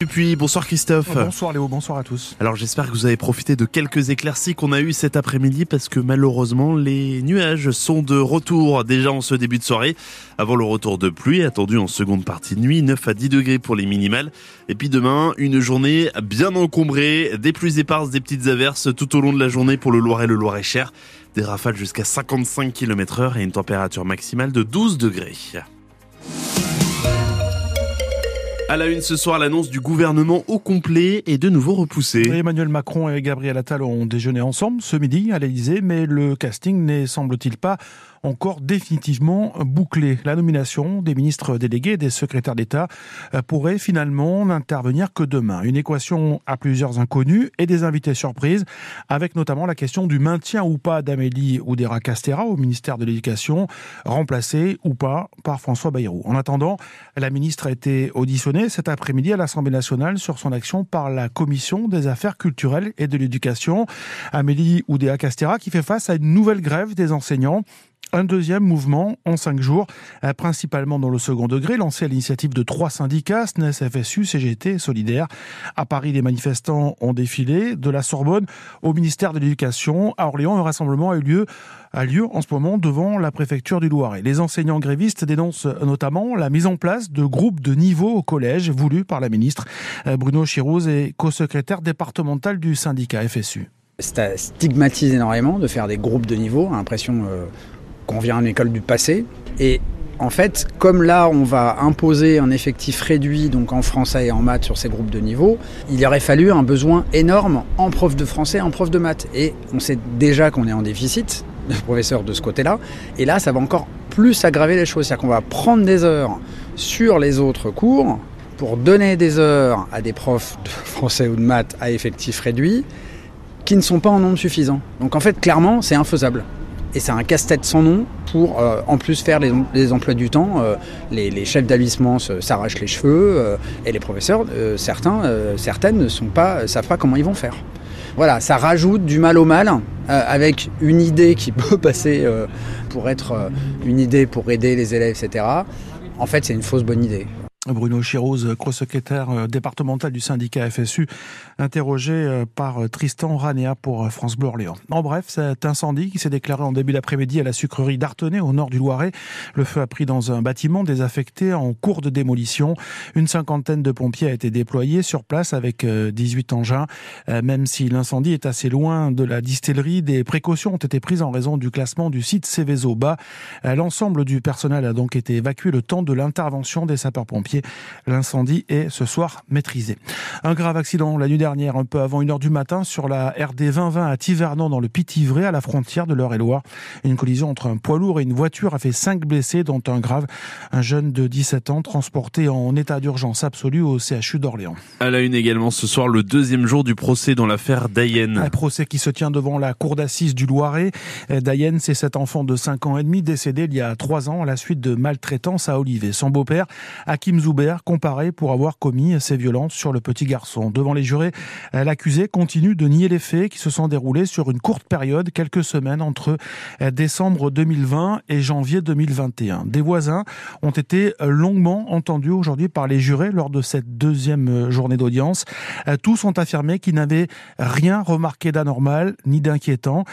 Et puis bonsoir Christophe. Bonsoir Léo, bonsoir à tous. Alors j'espère que vous avez profité de quelques éclaircies qu'on a eues cet après-midi parce que malheureusement les nuages sont de retour déjà en ce début de soirée avant le retour de pluie attendu en seconde partie de nuit 9 à 10 degrés pour les minimales et puis demain une journée bien encombrée des pluies éparses des petites averses tout au long de la journée pour le Loiret le Loiret-Cher des rafales jusqu'à 55 km heure et une température maximale de 12 degrés. À la une ce soir, l'annonce du gouvernement au complet est de nouveau repoussée. Emmanuel Macron et Gabriel Attal ont déjeuné ensemble ce midi à l'Elysée, mais le casting n'est semble-t-il pas encore définitivement bouclé. La nomination des ministres délégués et des secrétaires d'État euh, pourrait finalement n'intervenir que demain. Une équation à plusieurs inconnus et des invités surprises, avec notamment la question du maintien ou pas d'Amélie Oudéra Castera au ministère de l'Éducation, remplacée ou pas par François Bayrou. En attendant, la ministre a été auditionnée cet après-midi à l'Assemblée nationale sur son action par la Commission des affaires culturelles et de l'éducation. Amélie Oudéa Castera qui fait face à une nouvelle grève des enseignants un deuxième mouvement en cinq jours, euh, principalement dans le second degré, lancé à l'initiative de trois syndicats, SNES, FSU, CGT Solidaire. À Paris, les manifestants ont défilé de la Sorbonne au ministère de l'Éducation. À Orléans, un rassemblement a eu lieu a lieu en ce moment devant la préfecture du Loiret. Les enseignants grévistes dénoncent notamment la mise en place de groupes de niveau au collège voulus par la ministre. Euh, Bruno Chirouz est co-secrétaire départemental du syndicat FSU. Ça stigmatise énormément de faire des groupes de niveau, l'impression euh, qu'on vient une école du passé. Et en fait, comme là, on va imposer un effectif réduit, donc en français et en maths sur ces groupes de niveau, il aurait fallu un besoin énorme en prof de français, en prof de maths. Et on sait déjà qu'on est en déficit de professeurs de ce côté-là. Et là, ça va encore plus aggraver les choses. C'est-à-dire qu'on va prendre des heures sur les autres cours pour donner des heures à des profs de français ou de maths à effectif réduit qui ne sont pas en nombre suffisant. Donc en fait, clairement, c'est infaisable. Et c'est un casse-tête sans nom pour euh, en plus faire les, emplois du temps. Euh, les, chefs d'établissement s'arrachent les cheveux euh, et les professeurs, certains, certaines ne sont pas, savent pas comment ils vont faire. Voilà, ça rajoute du mal au mal avec une idée qui peut passer pour être une idée pour aider les élèves, etc. En fait, c'est une fausse bonne idée. Bruno Chiroz, co-secrétaire euh, départemental du syndicat FSU, interrogé euh, par euh, Tristan Ranea pour France Bleu Orléans. En bref, cet incendie qui s'est déclaré en début d'après-midi à la sucrerie d'Artenay, au nord du Loiret. Le feu a pris dans un bâtiment désaffecté en cours de démolition. Une cinquantaine de pompiers a été déployés sur place avec 18 engins. Même si l'incendie est assez loin de la distillerie, des précautions ont été prises en raison du classement du site Céveso bas. L'ensemble du personnel a donc été évacué le temps de l'intervention des sapeurs-pompiers. L'incendie est ce soir maîtrisé. Un grave accident la nuit dernière, un peu avant 1h du matin, sur la RD 2020 à Tivernon, dans le Pitivray, à la frontière de l'Eure-et-Loire. Une collision entre un poids lourd et une voiture a fait 5 blessés, dont un grave. Un jeune de 17 ans transporté en état d'urgence absolue au CHU d'Orléans. À la une également ce soir, le deuxième jour du procès dans l'affaire Dayen. Un procès qui se tient devant la cour d'assises du Loiret. Dayen, c'est cet enfant de 5 ans et demi décédé il y a 3 ans à la suite de maltraitance à Olivet. Son beau-père, Hakim Zoubert, comparé pour avoir commis ces violences sur le petit garçon. Devant les jurés, l'accusé continue de nier les faits qui se sont déroulés sur une courte période, quelques semaines entre décembre 2020 et janvier 2021. Des voisins ont été longuement entendus aujourd'hui par les jurés lors de cette deuxième journée d'audience. Tous ont affirmé qu'ils n'avaient rien remarqué d'anormal ni d'inquiétant.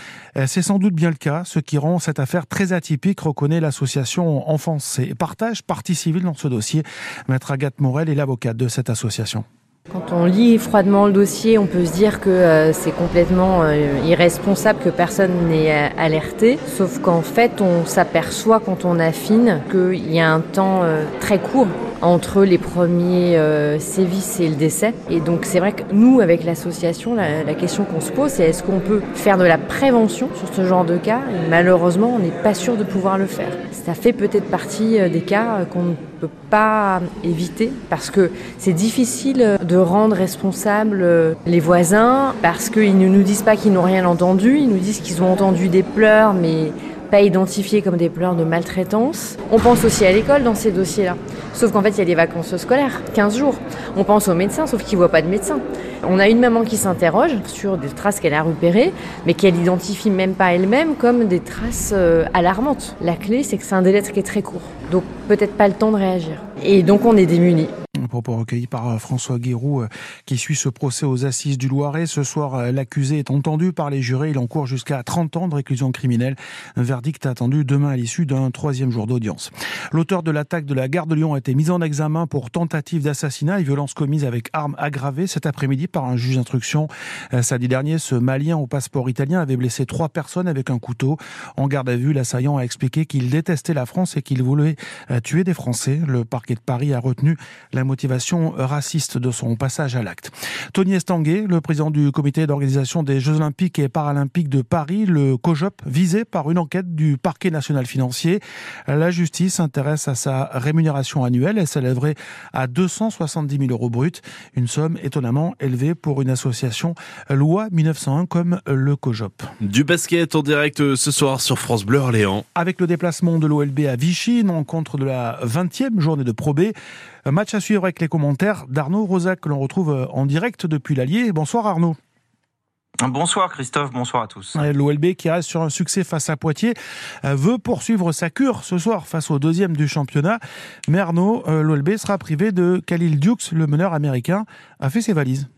C'est sans doute bien le cas, ce qui rend cette affaire très atypique, reconnaît l'association Enfance et Partage, partie civile dans ce dossier. Maître Agathe Morel est l'avocate de cette association. Quand on lit froidement le dossier, on peut se dire que euh, c'est complètement euh, irresponsable que personne n'ait euh, alerté. Sauf qu'en fait, on s'aperçoit quand on affine qu'il y a un temps très court entre les premiers sévices et le décès. Et donc c'est vrai que nous, avec l'association, la, question qu'on se pose, c'est est-ce qu'on peut faire de la prévention sur ce genre de cas? Malheureusement, on n'est pas sûr de pouvoir le faire. Ça fait peut-être partie des cas qu'on ne peut pas éviter parce que c'est difficile de rendre responsables euh, les voisins parce qu'ils ne nous disent pas qu'ils n'ont rien entendu, ils nous disent qu'ils ont entendu des pleurs mais pas identifiés comme des pleurs de maltraitance. On pense aussi à l'école dans ces dossiers-là. Sauf qu'en fait, il y a des vacances scolaires, 15 jours. On pense aux médecins, sauf qu'ils ne voient pas de médecin. On a une maman qui s'interroge sur des traces qu'elle a repérées, mais qu'elle identifie même pas elle-même comme des traces euh, alarmantes. La clé, c'est que c'est un délai qui est très court. Donc peut-être pas le temps de réagir. Et donc on est démunis. Propos recueilli par euh, François Guérou euh, qui suit ce procès aux assises du Loiret. Ce soir, euh, l'accusé est entendu par les jurés. Il encourt jusqu'à 30 ans de réclusion criminelle. Un verdict attendu demain à l'issue d'un troisième jour d'audience. L'auteur de l'attaque de la gare de Lyon a été mis en examen pour tentative d'assassinat et violence commise avec arme aggravée cet après-midi par un juge d'instruction. Samedi dernier, ce Malien au passeport italien avait blessé trois personnes avec un couteau. En garde à vue, l'assaillant a expliqué qu'il détestait la France et qu'il voulait tuer des Français. Le parquet de Paris a retenu la motivation raciste de son passage à l'acte. Tony Estanguet, le président du comité d'organisation des Jeux Olympiques et Paralympiques de Paris, le COJOP, visé par une enquête du parquet national financier. La justice s'intéresse à sa rémunération annuelle. Elle s'élèverait à 270 000 euros bruts, une somme étonnamment élevée pour une association loi 1901 comme le COJOP. Du basket en direct ce soir sur France Bleu Orléans. Avec le déplacement de l'OLB à Vichy, une rencontre de la 20e journée de Pro B. Un match à suivre avec les commentaires d'Arnaud Rosac que l'on retrouve euh, en direct depuis l'Allier. Bonsoir Arnaud. Bonsoir Christophe, bonsoir à tous. L'OLB qui reste sur un succès face à Poitiers euh, veut poursuivre sa cure ce soir face au deuxième du championnat. Mais Arnaud, euh, l'OLB sera privé de Khalil Dukes, le meneur américain, a fait ses valises.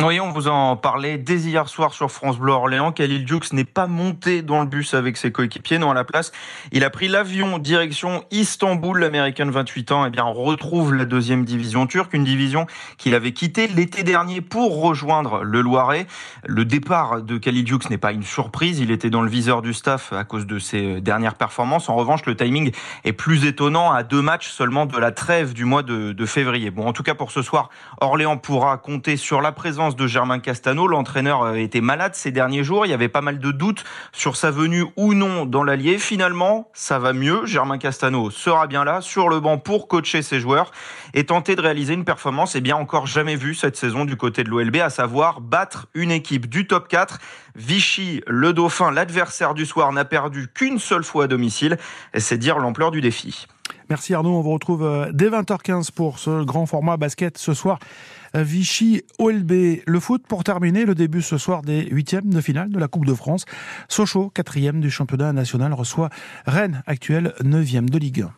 Oui, on vous en parlait dès hier soir sur France Bleu Orléans. Khalil Dukes n'est pas monté dans le bus avec ses coéquipiers. Non, à la place, il a pris l'avion direction Istanbul. L'Américain 28 ans, eh bien, retrouve la deuxième division turque, une division qu'il avait quittée l'été dernier pour rejoindre le Loiret. Le départ de Khalil Dukes n'est pas une surprise. Il était dans le viseur du staff à cause de ses dernières performances. En revanche, le timing est plus étonnant à deux matchs seulement de la trêve du mois de, de février. Bon, en tout cas, pour ce soir, Orléans pourra compter sur la présence de Germain Castano. L'entraîneur euh, était malade ces derniers jours. Il y avait pas mal de doutes sur sa venue ou non dans l'Allier. Finalement, ça va mieux. Germain Castano sera bien là sur le banc pour coacher ses joueurs et tenter de réaliser une performance et bien encore jamais vue cette saison du côté de l'OLB, à savoir battre une équipe du top 4. Vichy, le Dauphin, l'adversaire du soir, n'a perdu qu'une seule fois à domicile. C'est dire l'ampleur du défi. Merci Arnaud, on vous retrouve euh, dès 20h15 pour ce grand format basket ce soir. Vichy OLB, le foot pour terminer le début ce soir des huitièmes de finale de la Coupe de France. Sochaux, quatrième du championnat national, reçoit Rennes, actuel neuvième de Ligue 1.